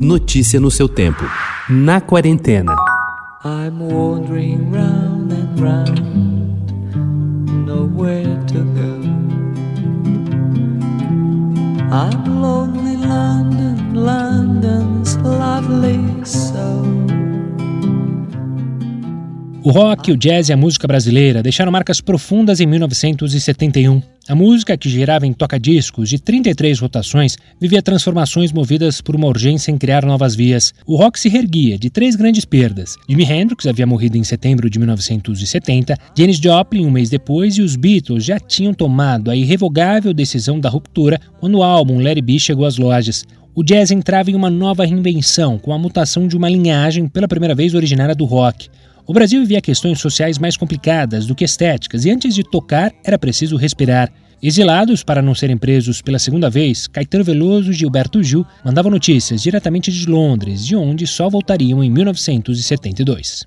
Notícia no seu tempo. Na quarentena. I'm wandering round and round, O rock, o jazz e a música brasileira deixaram marcas profundas em 1971. A música, que girava em toca-discos de 33 rotações, vivia transformações movidas por uma urgência em criar novas vias. O rock se reerguia de três grandes perdas. Jimi Hendrix havia morrido em setembro de 1970, Janis Joplin um mês depois e os Beatles já tinham tomado a irrevogável decisão da ruptura quando o álbum It Be chegou às lojas. O jazz entrava em uma nova reinvenção, com a mutação de uma linhagem pela primeira vez originária do rock. O Brasil vivia questões sociais mais complicadas do que estéticas, e antes de tocar era preciso respirar. Exilados para não serem presos pela segunda vez, Caetano Veloso e Gilberto Gil mandavam notícias diretamente de Londres, de onde só voltariam em 1972.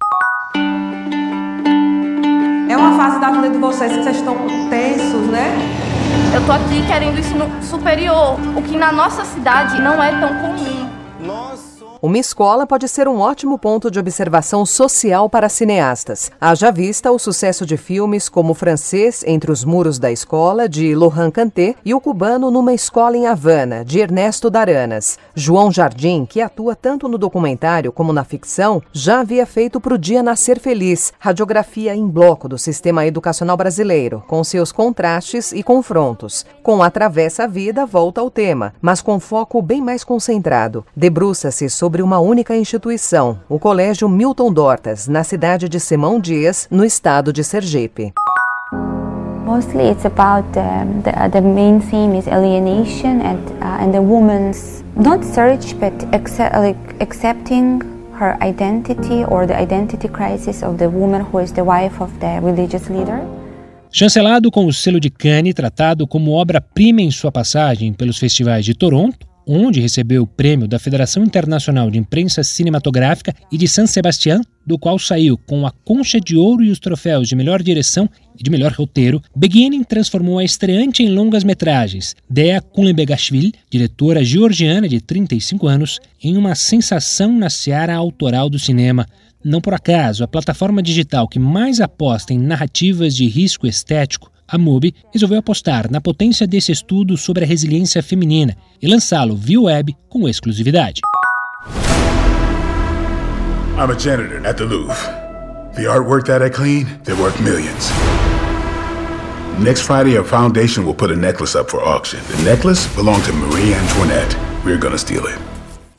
É uma fase da vida de vocês que vocês estão tensos, né? Eu tô aqui querendo ensino superior, o que na nossa cidade não é tão comum. Uma escola pode ser um ótimo ponto de observação social para cineastas. Haja vista o sucesso de filmes como o francês Entre os Muros da Escola, de Lohan Canté, e o cubano Numa Escola em Havana, de Ernesto Daranas. João Jardim, que atua tanto no documentário como na ficção, já havia feito Pro Dia Nascer Feliz, radiografia em bloco do sistema educacional brasileiro, com seus contrastes e confrontos. Com Atravessa a Vida, volta ao tema, mas com foco bem mais concentrado. Debruça-se sobre sobre uma única instituição, o Colégio Milton Dortas, na cidade de Simão Dias, no estado de Sergipe. Mostly it's about um, the, uh, the main theme is alienation and, uh, and the woman's not search but accept, like, accepting her identity or the identity crisis of the woman who is the wife of the religious leader. Chancelado com o selo de Cannes, tratado como obra-prima em sua passagem pelos festivais de Toronto, onde recebeu o prêmio da Federação Internacional de Imprensa Cinematográfica e de San Sebastián, do qual saiu com a concha de ouro e os troféus de melhor direção e de melhor roteiro, Beginning transformou a estreante em longas-metragens, Dea Kulenbegashvili, diretora georgiana de 35 anos, em uma sensação na seara autoral do cinema. Não por acaso, a plataforma digital que mais aposta em narrativas de risco estético a MUBI resolveu apostar na potência desse estudo sobre a resiliência feminina e lançá-lo via web com exclusividade. I'm a janitor at the Louvre. The artwork that I clean, they're worth millions. Next Friday, our foundation will put a necklace up for auction. The necklace belonged to Marie Antoinette. We're gonna steal it.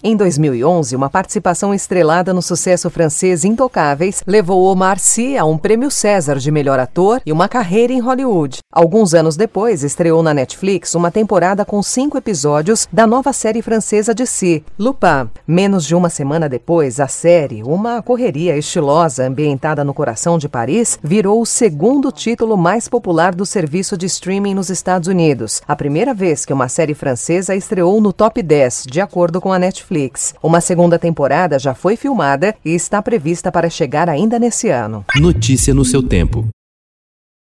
Em 2011, uma participação estrelada no sucesso francês Intocáveis levou Omar Sy a um prêmio César de melhor ator e uma carreira em Hollywood. Alguns anos depois, estreou na Netflix uma temporada com cinco episódios da nova série francesa de Sy, Lupin. Menos de uma semana depois, a série, uma correria estilosa ambientada no coração de Paris, virou o segundo título mais popular do serviço de streaming nos Estados Unidos. A primeira vez que uma série francesa estreou no top 10, de acordo com a Netflix. Netflix. Uma segunda temporada já foi filmada e está prevista para chegar ainda nesse ano. Notícia no seu tempo.